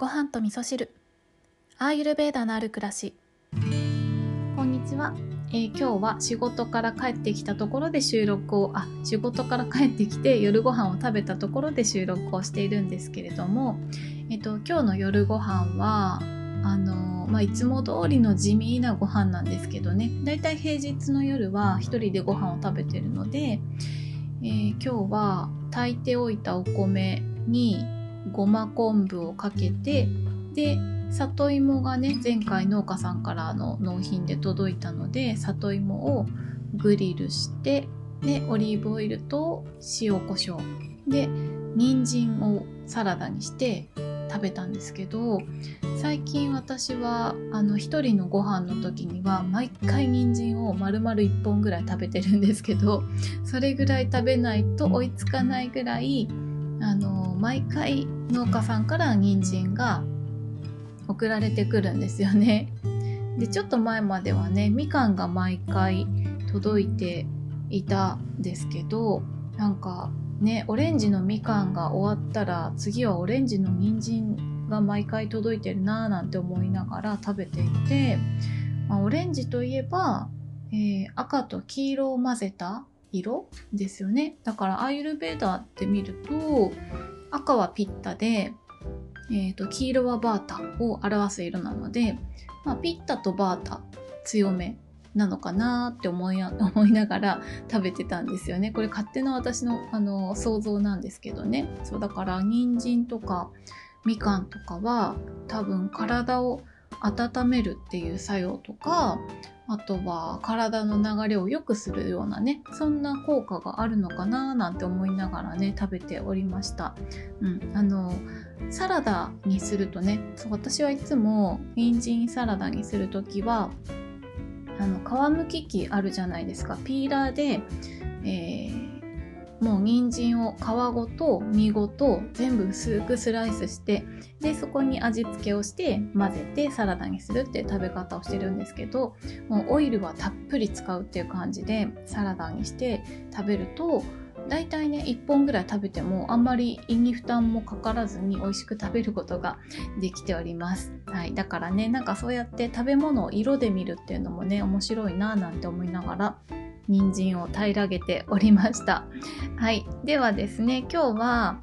ご飯と味噌汁。アーユルベーダのある暮らし。こんにちは、えー、今日は仕事から帰ってきたところで収録をあ仕事から帰ってきて夜ご飯を食べたところで収録をしているんですけれども、えーと、今日の夜ご飯はあのまあ、いつも通りの地味なご飯なんですけどね。だいたい平日の夜は一人でご飯を食べてるので、えー、今日は炊いておいたお米にごま昆布をかけてで里芋がね前回農家さんからの納品で届いたので里芋をグリルしてでオリーブオイルと塩コショウ。で人参をサラダにして食べたんですけど最近私はあの一人のご飯の時には毎回人参を丸々1本ぐらい食べてるんですけどそれぐらい食べないと追いつかないぐらいあの毎回農家さんから人参が送られてくるんですよね。でちょっと前まではねみかんが毎回届いていたんですけどなんかねオレンジのみかんが終わったら次はオレンジの人参が毎回届いてるなーなんて思いながら食べていて、まあ、オレンジといえば、えー、赤と黄色を混ぜた色ですよねだからアイルベーダーって見ると赤はピッタで、えーと、黄色はバータを表す色なので、まあ、ピッタとバータ強めなのかなって思い 思いながら食べてたんですよね。これ勝手な私のあの想像なんですけどね。そうだから人参とかみかんとかは多分体を温めるっていう作用とかあとは体の流れを良くするようなねそんな効果があるのかななんて思いながらね食べておりました、うん、あのサラダにするとねそう私はいつも人参サラダにする時はあの皮むき器あるじゃないですか。ピーラーで、えーもう人参を皮ごと身ごと全部薄くスライスしてでそこに味付けをして混ぜてサラダにするっていう食べ方をしてるんですけどもうオイルはたっぷり使うっていう感じでサラダにして食べると大体ね1本ぐらい食べてもあんまり胃に負担もかからずに美味しく食べることができております、はい、だからねなんかそうやって食べ物を色で見るっていうのもね面白いななんて思いながら人参を平らげておりました。はい。ではですね、今日は、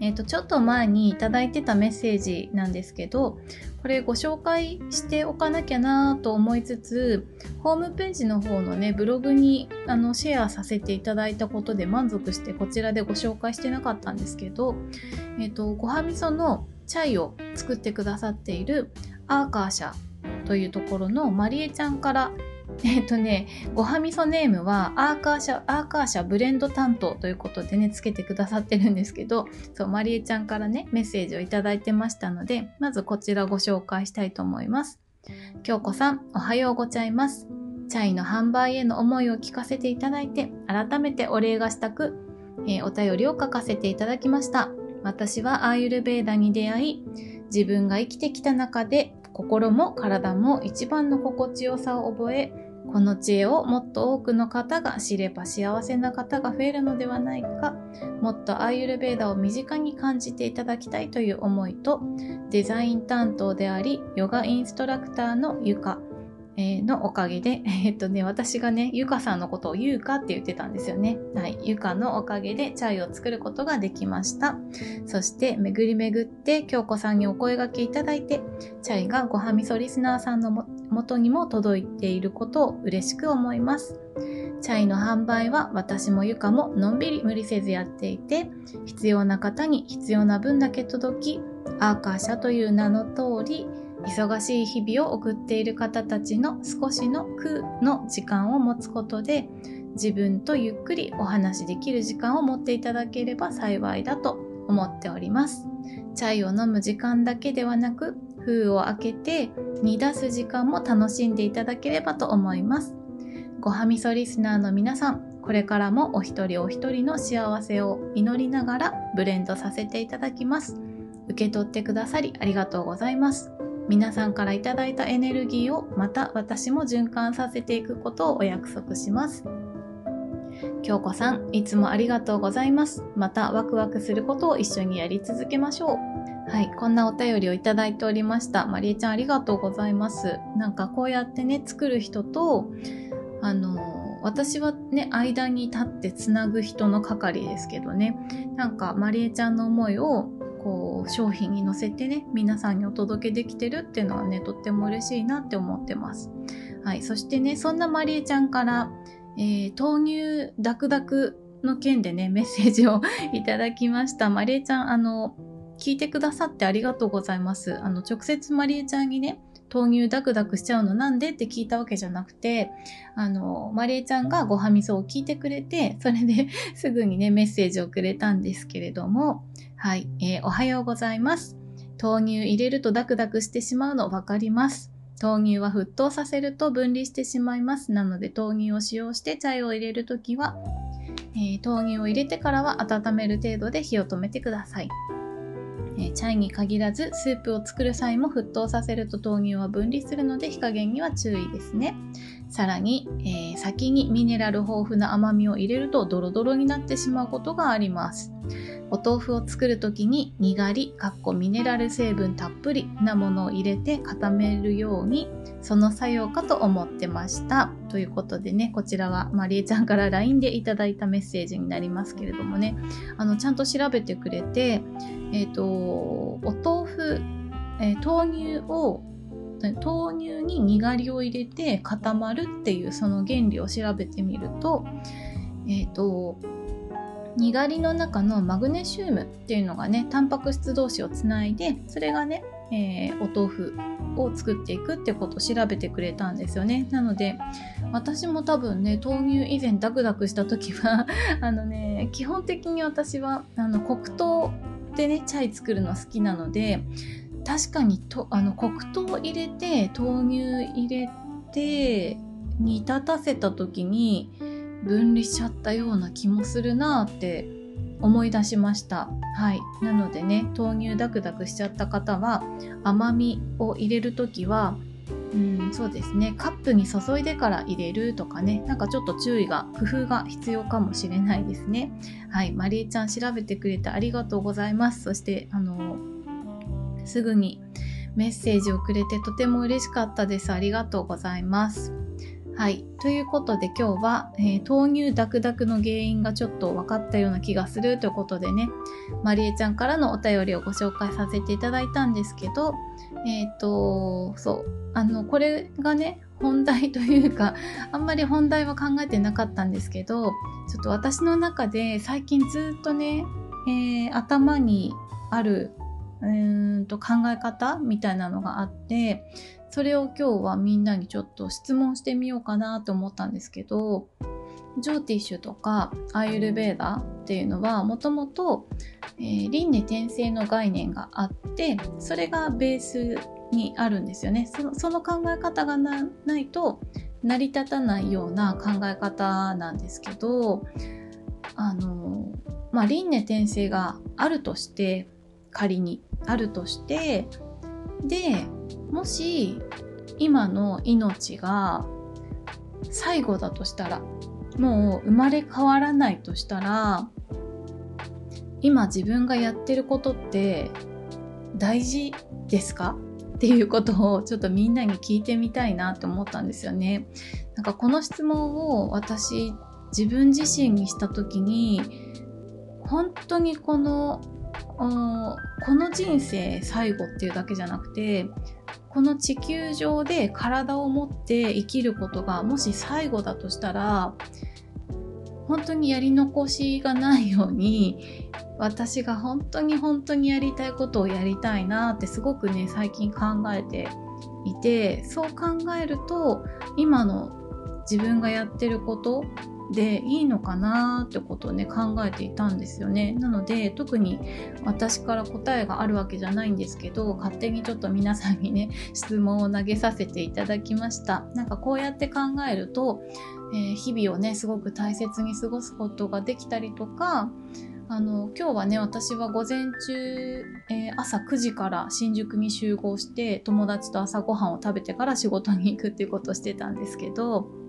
えっ、ー、と、ちょっと前にいただいてたメッセージなんですけど、これご紹介しておかなきゃなと思いつつ、ホームページの方のね、ブログにあのシェアさせていただいたことで満足してこちらでご紹介してなかったんですけど、えっ、ー、と、ごはみそのチャイを作ってくださっているアーカー社というところのまりえちゃんから えっ、とね、ごはみそネームはアーカー社、アーカー社ブレンド担当ということでね、つけてくださってるんですけど、そう、まりえちゃんからね、メッセージをいただいてましたので、まずこちらご紹介したいと思います。京子さん、おはようございます。チャイの販売への思いを聞かせていただいて、改めてお礼がしたく、えー、お便りを書かせていただきました。私はアーユルベーダに出会い、自分が生きてきた中で心も体も一番の心地よさを覚え、この知恵をもっと多くの方が知れば幸せな方が増えるのではないか、もっとアーユルベーダを身近に感じていただきたいという思いと、デザイン担当であり、ヨガインストラクターのゆか、えのおかげで、えっとね、私がね、ゆかさんのことをゆうかって言ってたんですよね。はい。ゆかのおかげでチャイを作ることができました。そして、巡り巡って京子さんにお声掛けいただいて、チャイがごはみそリスナーさんのも元にも届いていることを嬉しく思います。チャイの販売は私もゆかものんびり無理せずやっていて、必要な方に必要な分だけ届き、アーカー社という名の通り、忙しい日々を送っている方たちの少しの空の時間を持つことで自分とゆっくりお話しできる時間を持っていただければ幸いだと思っております。チャイを飲む時間だけではなく封を開けて煮出す時間も楽しんでいただければと思います。ごはみそリスナーの皆さん、これからもお一人お一人の幸せを祈りながらブレンドさせていただきます。受け取ってくださりありがとうございます。皆さんからいただいたエネルギーをまた私も循環させていくことをお約束します。京子さん、いつもありがとうございます。またワクワクすることを一緒にやり続けましょう。はい、こんなお便りをいただいておりました。まりえちゃんありがとうございます。なんかこうやってね、作る人と、あの、私はね、間に立ってつなぐ人の係ですけどね、なんかまりえちゃんの思いをこう商品に載せてね皆さんにお届けできてるっていうのはねとっても嬉しいなって思ってます。はい、そしてねそんなまりえちゃんから、えー、豆乳ダクダクの件でねメッセージをいただきました。まりえちゃんあの聞いてくださってありがとうございます。あの直接まりえちゃんにね豆乳ダクダクしちゃうのなんで？って聞いたわけじゃなくて、あの、まりえちゃんがごはみそを聞いてくれて、それで すぐにね、メッセージをくれたんですけれども、はい、えー、おはようございます。豆乳入れるとダクダクしてしまうの分かります。豆乳は沸騰させると分離してしまいます。なので豆乳を使用してチャイを入れるときは、えー、豆乳を入れてからは温める程度で火を止めてください。え、チャイに限らずスープを作る際も沸騰させると豆乳は分離するので火加減には注意ですね。さらに、えー、先にミネラル豊富な甘みを入れるとドロドロになってしまうことがあります。お豆腐を作る時ににがり、かっこミネラル成分たっぷりなものを入れて固めるように、その作用かと思ってました。ということでね、こちらはまりえちゃんから LINE でいただいたメッセージになりますけれどもね、あの、ちゃんと調べてくれて、えっ、ー、と、お豆腐、えー、豆乳を豆乳ににがりを入れて固まるっていうその原理を調べてみると、えっ、ー、とにがりの中のマグネシウムっていうのがねタンパク質同士をつないでそれがね、えー、お豆腐を作っていくってことを調べてくれたんですよね。なので私も多分ね豆乳以前ダクダクした時は あのね基本的に私はあの黒糖でねチャイ作るの好きなので確かにとあの黒糖入れて豆乳入れて煮立たせた時に分離しちゃったような気もするなって思い出しました。はい。なのでね、豆乳ダクダクしちゃった方は、甘みを入れるときは、うん、そうですね。カップに注いでから入れるとかね、なんかちょっと注意が、工夫が必要かもしれないですね。はい。まりえちゃん調べてくれてありがとうございます。そして、あの、すぐにメッセージをくれてとても嬉しかったです。ありがとうございます。はい。ということで今日は、えー、豆乳ダクダクの原因がちょっと分かったような気がするということでね、まりえちゃんからのお便りをご紹介させていただいたんですけど、えっ、ー、と、そう。あの、これがね、本題というか、あんまり本題は考えてなかったんですけど、ちょっと私の中で最近ずっとね、えー、頭にあるうんと考え方みたいなのがあってそれを今日はみんなにちょっと質問してみようかなと思ったんですけどジョーティッシュとかアイルベーダっていうのはもともと輪廻転生の概念があってそれがベースにあるんですよね。そのその考え方がないと成り立たないような考え方なんですけどあのまあ輪廻転生があるとして仮にあるとしてでもし今の命が最後だとしたらもう生まれ変わらないとしたら今自分がやってることって大事ですか？っていうことをちょっとみんなに聞いてみたいなって思ったんですよね。なんかこの質問を私自分自身にした時に本当にこのこの人生最後っていうだけじゃなくてこの地球上で体を持って生きることがもし最後だとしたら本当にやり残しがないように私が本当に本当にやりたいことをやりたいなってすごくね最近考えていてそう考えると今の自分がやってることでいいのかなってことをね考えていたんですよね。なので特に私から答えがあるわけじゃないんですけど勝手にちょっと皆さんにね 質問を投げさせていただきました。なんかこうやって考えると、えー、日々をねすごく大切に過ごすことができたりとかあの今日はね私は午前中、えー、朝9時から新宿に集合して友達と朝ごはんを食べてから仕事に行くっていうことをしてたんですけど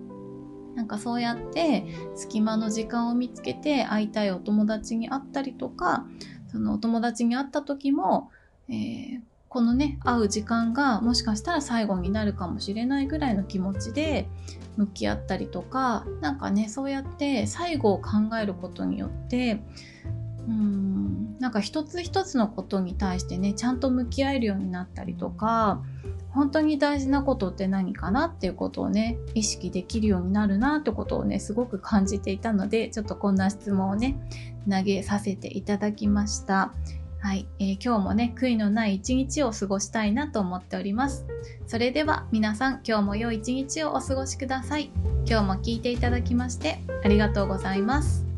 なんかそうやって隙間の時間を見つけて会いたいお友達に会ったりとかそのお友達に会った時もえー、このね会う時間がもしかしたら最後になるかもしれないぐらいの気持ちで向き合ったりとかなんかねそうやって最後を考えることによってうんなんか一つ一つのことに対してねちゃんと向き合えるようになったりとか本当に大事なことって何かなっていうことをね意識できるようになるなってことをねすごく感じていたのでちょっとこんな質問をね投げさせていただきました。はい、えー、今日もね悔いのない一日を過ごしたいなと思っております。それでは皆さん今日も良い一日をお過ごしください。今日も聞いていただきましてありがとうございます。